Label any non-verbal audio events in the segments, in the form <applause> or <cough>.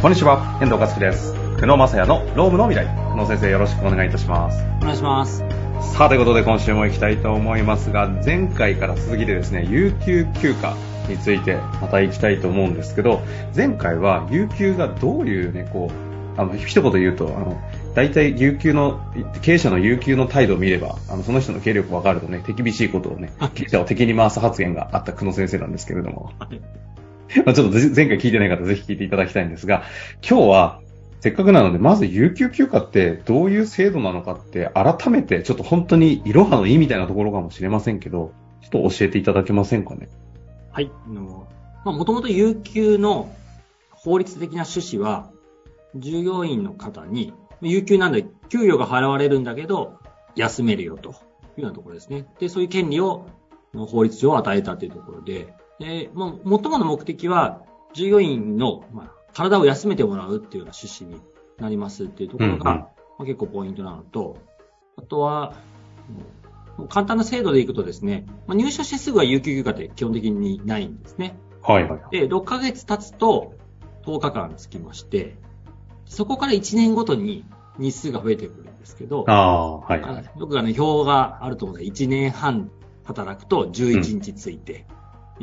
こんにちは、遠藤和樹です。久野正也のロームの未来。久野先生よろしくお願いいたします。お願いします。さあ、ということで今週も行きたいと思いますが、前回から続きでですね、有給休暇についてまた行きたいと思うんですけど、前回は有給がどういうね、こう、あの、一言言うと、あの、大体有給の、経営者の有給の態度を見れば、あの、その人の経力分かるとね、手厳しいことをね、経営者を敵に回す発言があった久野先生なんですけれども。<laughs> まあちょっと前回聞いてない方ぜひ聞いていただきたいんですが、今日はせっかくなので、まず有給休暇ってどういう制度なのかって改めてちょっと本当にいろはの意みたいなところかもしれませんけど、ちょっと教えていただけませんかね？はい。もともと有給の法律的な趣旨は、従業員の方に、有給なんで給与が払われるんだけど、休めるよというようなところですね。で、そういう権利を法律上与えたというところで、で、もう、最もの目的は、従業員の、まあ、体を休めてもらうっていうような趣旨になりますっていうところが、うんうんまあ、結構ポイントなのと、あとは、もう簡単な制度でいくとですね、まあ、入社してすぐは有給休暇って基本的にないんですね。はいはい。で、6ヶ月経つと10日間つきまして、そこから1年ごとに日数が増えてくるんですけど、ああ、はい。あのよくあの表があると思うので、1年半働くと11日ついて、で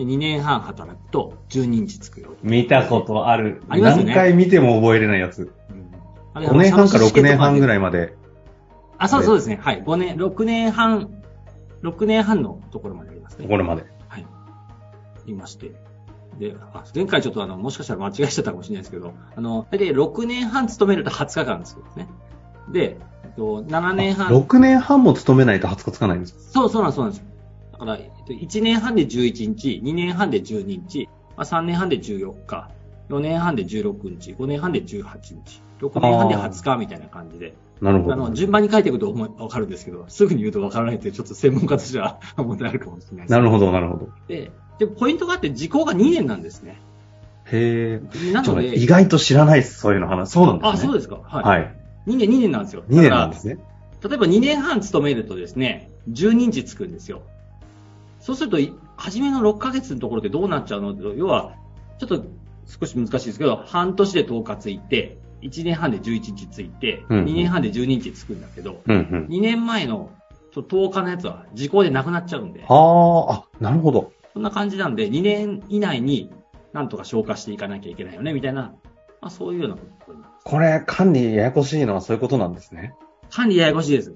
2年半働くと12日つくよ。見たことある。ありますよね何回見ても覚えれないやつ。うんあれ5年半か6年半ぐい。らいまで。あ、そうそうですね。はい。5年、6年半、6年半のところまでありますね。これまで。はい。いまして。で、あ前回ちょっとあの、もしかしたら間違えちゃったかもしれないですけど、あの、大体6年半勤めると20日間ですけどね。で、えっと7年半。6年半も勤めないと20日つかないんですか？そう、そうなんです、そうなんです。だから、えっと、1年半で11日、2年半で12日、まあ、3年半で14日、4年半で16日、5年半で18日、6年半で20日みたいな感じで、なるほど。あの、順番に書いていくとわかるんですけど、すぐに言うとわからないって、ちょっと専門家としては <laughs> 問題あるかもしれないです。なるほど、なるほど。で、で、ポイントがあって、時効が2年なんですね。へえ。なので、意外と知らないです、そういうの話。そうなんですね。あ、そうですか。はい。はい。2年、2年なんですよ。2年なんですね。例えば2年半勤めるとですね、12日つくんですよ。そうすると、い初めの6ヶ月のところでどうなっちゃうの？要は、ちょっと少し難しいですけど、半年で10日ついて、1年半で11日ついて、うんうん2年半で12日つくんだけど、うんうん。2年前のちょ10日のやつは時効でなくなっちゃうんで、はあ、あ、なるほど。そんな感じなんで、2年以内になんとか消化していかなきゃいけないよね、みたいな、まあそういうようなことになります。これ、管理ややこしいのはそういうことなんですね。管理ややこしいです。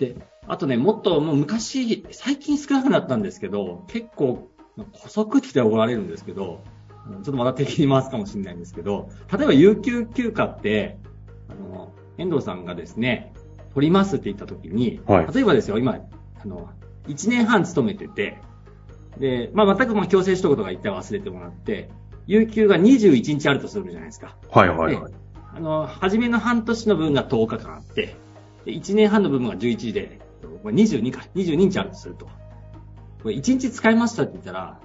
で、あとね、もっともう昔、最近少なくなったんですけど、結構、古速って怒られるんですけど、ちょっとまた敵に回すかもしれないんですけど、例えば有給休暇って、あの、遠藤さんがですね、取りますって言った時に、はい例えばですよ、今、あの、1年半勤めてて、で、まあ、全くまあ強制取得とか一旦忘れてもらって、有給が21日あるとするじゃないですか。はいはいはい。あの、初めの半年の分が10日間あって、で1年半の分が11で、これ22か、22日あるとすると。これ1日使いましたって言ったら、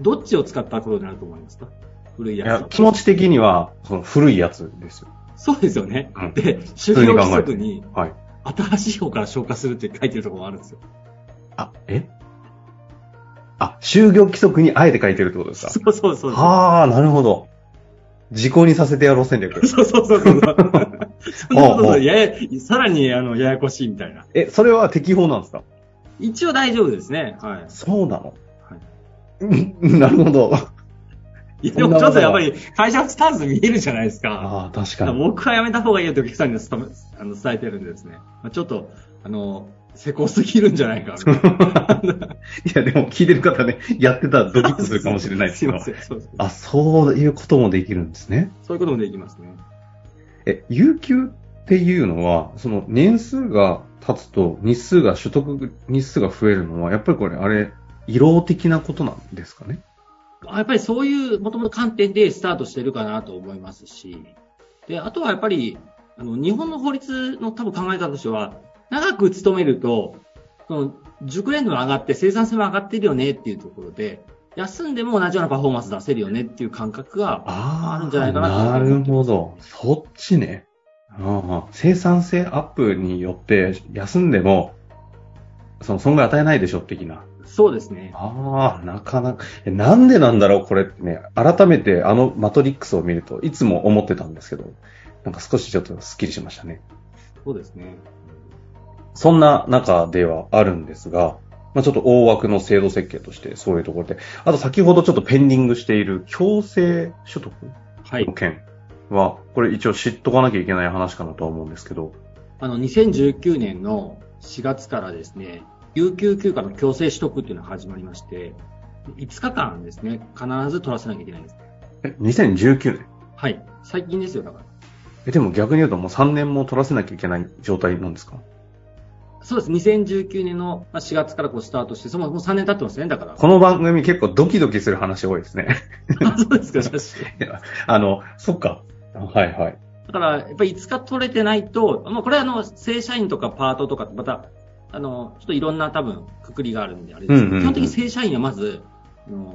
どっちを使ったことになると思いますか？古いいやつ。、や気持ち的には、その古いやつですよ。そうですよね。うんで、就業規則にはい。新しい方から消化するって書いてるところもあるんですよ。あ、え？あ、就業規則にあえて書いてるってことですか？そうそうそう。はあ、なるほど。時効にさせてやろう戦略。そうそうそうそう。<laughs> そ <laughs> んなことやや、さらに、あの、ややこしいみたいな。え、それは適法なんですか？一応大丈夫ですね。はい。そうなの？はいうん <laughs> なるほど。いや、でもちょっとやっぱり会社スタンス見えるじゃないですか。ああ、確かに。僕はやめた方がいいよってお客さんにあの伝えてるんでですね。まあちょっと、あの、せこすぎるんじゃないかみたいな。<laughs> いや、でも聞いてる方ね、やってたらドキッとするかもしれないですけどすいま。せそうあ、そういうこともできるんですね。そういうこともできますね。え、有給っていうのは、その年数が経つと日数が、取得日数が増えるのは、やっぱりこれ、あれ、異老的なことなんですかね？やっぱりそういう、もともと観点でスタートしてるかなと思いますし、で、あとはやっぱり、あの、日本の法律の多分考え方としては、長く勤めると、その、熟練度が上がって生産性も上がってるよねっていうところで、休んでも同じようなパフォーマンス出せるよねっていう感覚が、ああるんじゃないかなとなるほど。そっちね。ああ生産性アップによって休んでも、その損害与えないでしょ的な。そうですね。ああ、なかなか、えなんでなんだろう、これってね、改めてあのマトリックスを見ると、いつも思ってたんですけど、なんか少しちょっとスッキリしましたね。そうですね。そんな中ではあるんですが、まあ、ちょっと大枠の制度設計としてそういうところで、あと先ほどちょっとペンディングしている強制所得はいの。件は、これ一応知っとかなきゃいけない話かなとは思うんですけど、あの、2019年の4月からですね、有給休暇の強制取得っていうのが始まりまして、5日間ですね、必ず取らせなきゃいけないんです。え、2019年？はい。最近ですよ、だから。え、でも逆に言うともう3年も取らせなきゃいけない状態なんですか？そうです。2019年のまあ4月からこうスタートして、そのもう3年経ってますね、だから。この番組結構ドキドキする話多いですね。あそうですか、しかし。あの、そっか。はいはい。だから、やっぱり5日取れてないと、まあ、これはあの、正社員とかパートとか、また、あの、ちょっといろんな多分、くくりがあるんで、あれですけど、うんうんうん基本的に正社員はまず、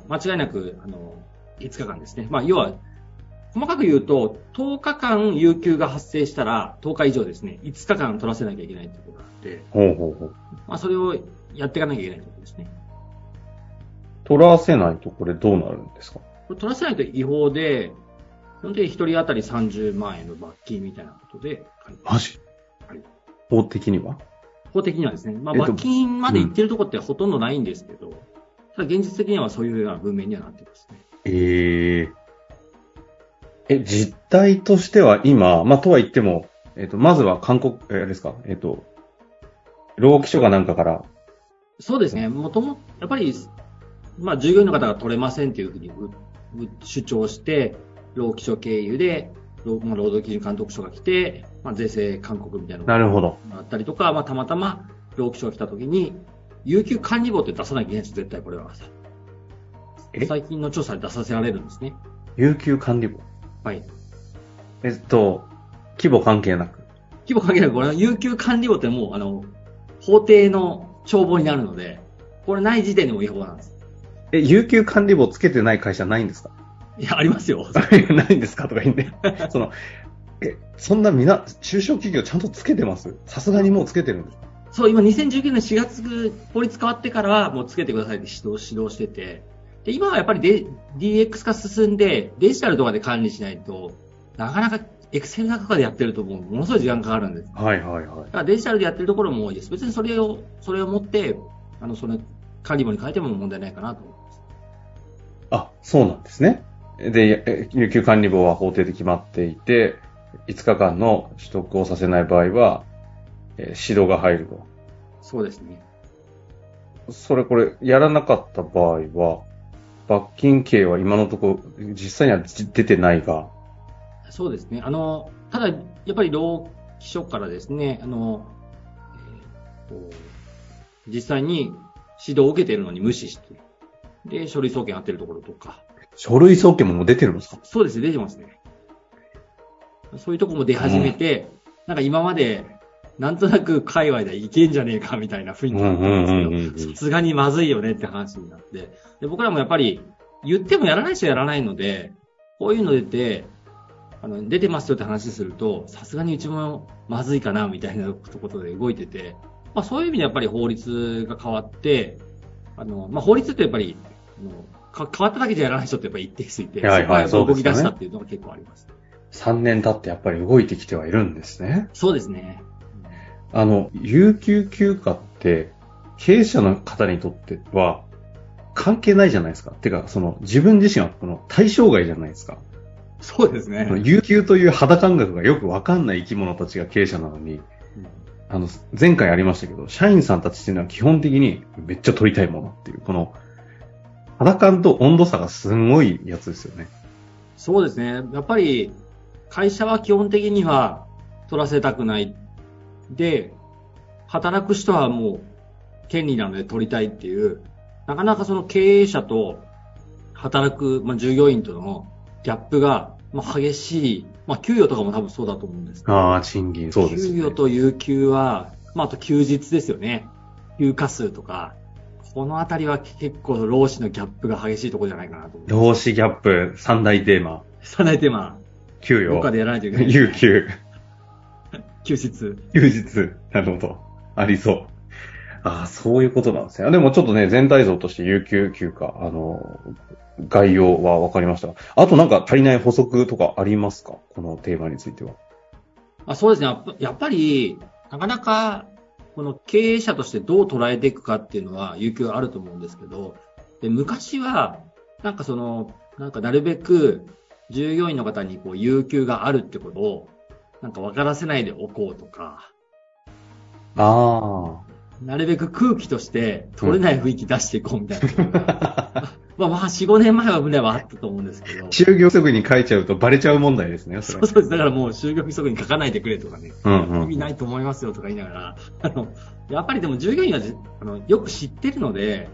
間違いなく、あの、5日間ですね。まあ、要は、細かく言うと、10日間有給が発生したら、10日以上ですね、5日間取らせなきゃいけないということがあって、ほうほうほう。まあ、それをやっていかなきゃいけないということですね。取らせないとこれどうなるんですか？これ取らせないと違法で、基本的に1人当たり30万円の罰金みたいなことで、はいマジ？はい。法的には？法的にはですね、まあ、えっと罰金まで行ってるところってほとんどないんですけど、ただ現実的にはそういうような文面にはなってますね。えええ、実態としては今、まあ、とは言っても、えっ、と、まずは韓国、えーですか、えっ、と、労基署かなんかから、そうですね、もとも、やっぱり、まあ、従業員の方が取れませんというふうに主張して、労基署経由で、労働基準監督署が来て、まあ、税制勧告みたいなのがなるほど。あったりとか、まあ、たまたま労基署が来た時に、有給管理簿って出さなきゃいけないんです、絶対これは。え？最近の調査で出させられるんですね。有給管理簿？はい。えっと、規模関係なく。規模関係なく、これは有給管理簿ってもう、あの、法定の帳簿になるので、これない時点でも違法なんです。え、有給管理簿つけてない会社ないんですか？いや、ありますよ。<laughs> ないんですか？とか言って。<laughs> その、え、そんなみな、中小企業ちゃんとつけてます？さすがにもうつけてるんですか？そう、今2019年4月、法律変わってからはもうつけてくださいって指導、指導してて、で、今はやっぱりデ DX 化進んで、デジタルとかで管理しないと、なかなかエクセルとかでやってるともうものすごい時間かかるんです。はいはいはいだ。からデジタルでやってるところも多いです。別にそれを、それを持って、あの、その管理簿に変えても問題ないかなと思います。あ、そうなんですね。で、え有給管理簿は法定で決まっていて、5日間の取得をさせない場合は、えー指導が入ると。そうですね。それこれ、やらなかった場合は、罰金刑は今のところ、実際には出てないが、そうですね。あの、ただ、やっぱり労基署からですね、あの、えー実際に指導を受けているのに無視して、で、書類送検やってるところとか、書類送検も出てるんですか？そうですね、出てますね。そういうとこも出始めて、なんか今まで、なんとなく界隈でいけんじゃねえかみたいな雰囲気だったんですけど、さすがにまずいよねって話になって、で僕らもやっぱり言ってもやらない人はやらないので、こういうの出て、あの出てますよって話すると、さすがにうちもまずいかなみたいなことで動いてて、まあ、そういう意味でやっぱり法律が変わって、あのまあ、法律ってやっぱりあのか変わっただけじゃやらない人ってやっぱり一定数いて、はいはい動き出したっていうのが結構あります。3年経ってやっぱり動いてきてはいるんですね。そうですね。あの、有給休暇って、経営者の方にとっては、関係ないじゃないですか。てか、その、自分自身はこの対象外じゃないですか。そうですね。有給という肌感覚がよくわかんない生き物たちが経営者なのに、あの、前回ありましたけど、社員さんたちっていうのは基本的にめっちゃ取りたいものっていう、この、肌感と温度差がすんごいやつですよね。そうですね。やっぱり、会社は基本的には取らせたくない。で、働く人はもう権利なので取りたいっていう、なかなかその経営者と働く、まあ、従業員とのギャップが、まあ、激しい。まあ、給与とかも多分そうだと思うんです。ああ、賃金、そうですよね。給与と有給は、まあ、あと休日ですよね。休暇数とか。このあたりは結構労使のギャップが激しいところじゃないかなと。労使ギャップ、三大テーマ、さないてまあ、給与、どっかでやらないといけない。有給、休日。休日。なるほど。ありそう。ああ、そういうことなんですね。でもちょっとね、全体像として有給休暇、あの、概要は分かりましたが。あとなんか足りない補足とかありますか？このテーマについては。あそうですね。やっぱり、なかなか、この経営者としてどう捉えていくかっていうのは、有給あると思うんですけど、で昔は、なんかその、なんかなるべく従業員の方にこう有給があるってことを、なんか分からせないでおこうとか、あなるべく空気として取れない雰囲気出していこうみたいな。ま <laughs> あまあ、4、5年前は胸はあったと思うんですけど。就業規則に書いちゃうとバレちゃう問題ですね、そそうそうです。だからもう就業規則に書かないでくれとかね。うんうん、意味ないと思いますよとか言いながら。あの、やっぱりでも従業員はあのよく知ってるので、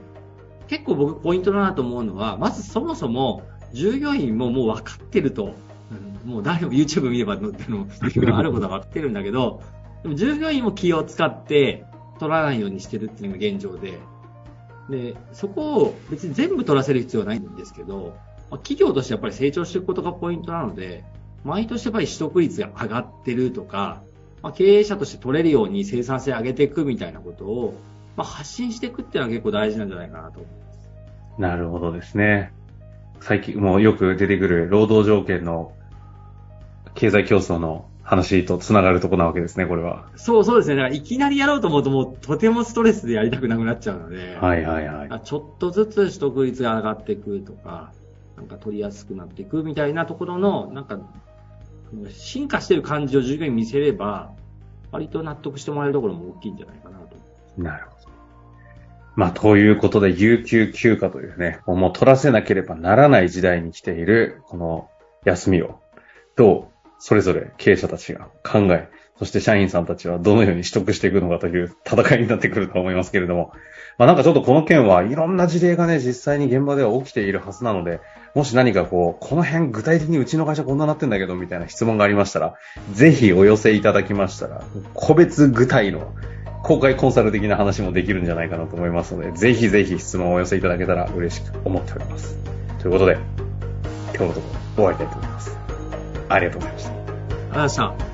結構僕ポイントだなと思うのは、まずそもそも従業員ももう分かってると。もう誰も YouTube 見ればの、あることは分かってるんだけど、でも従業員も気を使って取らないようにしてるっていうのが現状で、で、そこを別に全部取らせる必要はないんですけど、まあ、企業としてやっぱり成長していくことがポイントなので、毎年やっぱり取得率が上がってるとか、まあ、経営者として取れるように生産性上げていくみたいなことを、まあ、発信していくっていうのは結構大事なんじゃないかなと思います。なるほどですね。最近もうよく出てくる労働条件の経済競争の話と繋がるとこなわけですね、これは。そうそうですね。だからいきなりやろうと思うともうとてもストレスでやりたくなくなっちゃうので。はいはいはい。ちょっとずつ取得率が上がっていくとか、なんか取りやすくなっていくみたいなところの、なんか、進化してる感じを従業員に見せれば、割と納得してもらえるところも大きいんじゃないかなと。なるほど。まあ、ということで、有給休暇というね、もう取らせなければならない時代に来ている、この休みを、どうそれぞれ経営者たちが考え、そして社員さんたちはどのように取得していくのかという戦いになってくると思いますけれども、まあなんかちょっとこの件はいろんな事例がね、実際に現場では起きているはずなので、もし何かこう、この辺具体的にうちの会社こんななってんだけど、みたいな質問がありましたら、ぜひお寄せいただきましたら、個別具体の公開コンサル的な話もできるんじゃないかなと思いますので、ぜひぜひ質問をお寄せいただけたら嬉しく思っております。ということで、今日のところ終わりたいと思います。ありがとうございました。ありがとうございました。